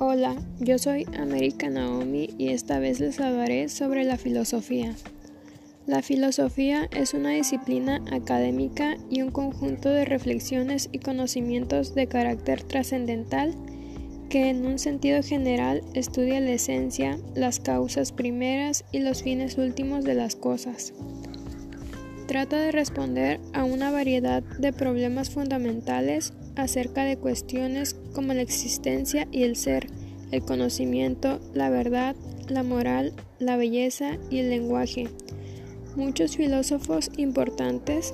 Hola, yo soy América Naomi y esta vez les hablaré sobre la filosofía. La filosofía es una disciplina académica y un conjunto de reflexiones y conocimientos de carácter trascendental que en un sentido general estudia la esencia, las causas primeras y los fines últimos de las cosas. Trata de responder a una variedad de problemas fundamentales acerca de cuestiones como la existencia y el ser, el conocimiento, la verdad, la moral, la belleza y el lenguaje. Muchos filósofos importantes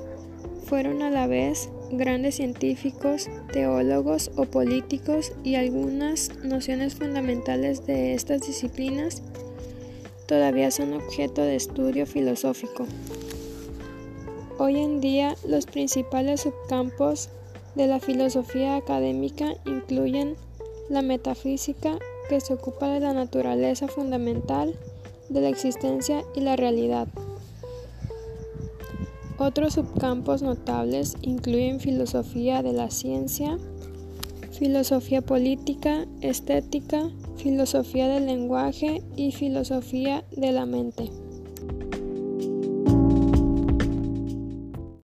fueron a la vez grandes científicos, teólogos o políticos y algunas nociones fundamentales de estas disciplinas todavía son objeto de estudio filosófico. Hoy en día los principales subcampos de la filosofía académica incluyen la metafísica, que se ocupa de la naturaleza fundamental de la existencia y la realidad. Otros subcampos notables incluyen filosofía de la ciencia, filosofía política, estética, filosofía del lenguaje y filosofía de la mente.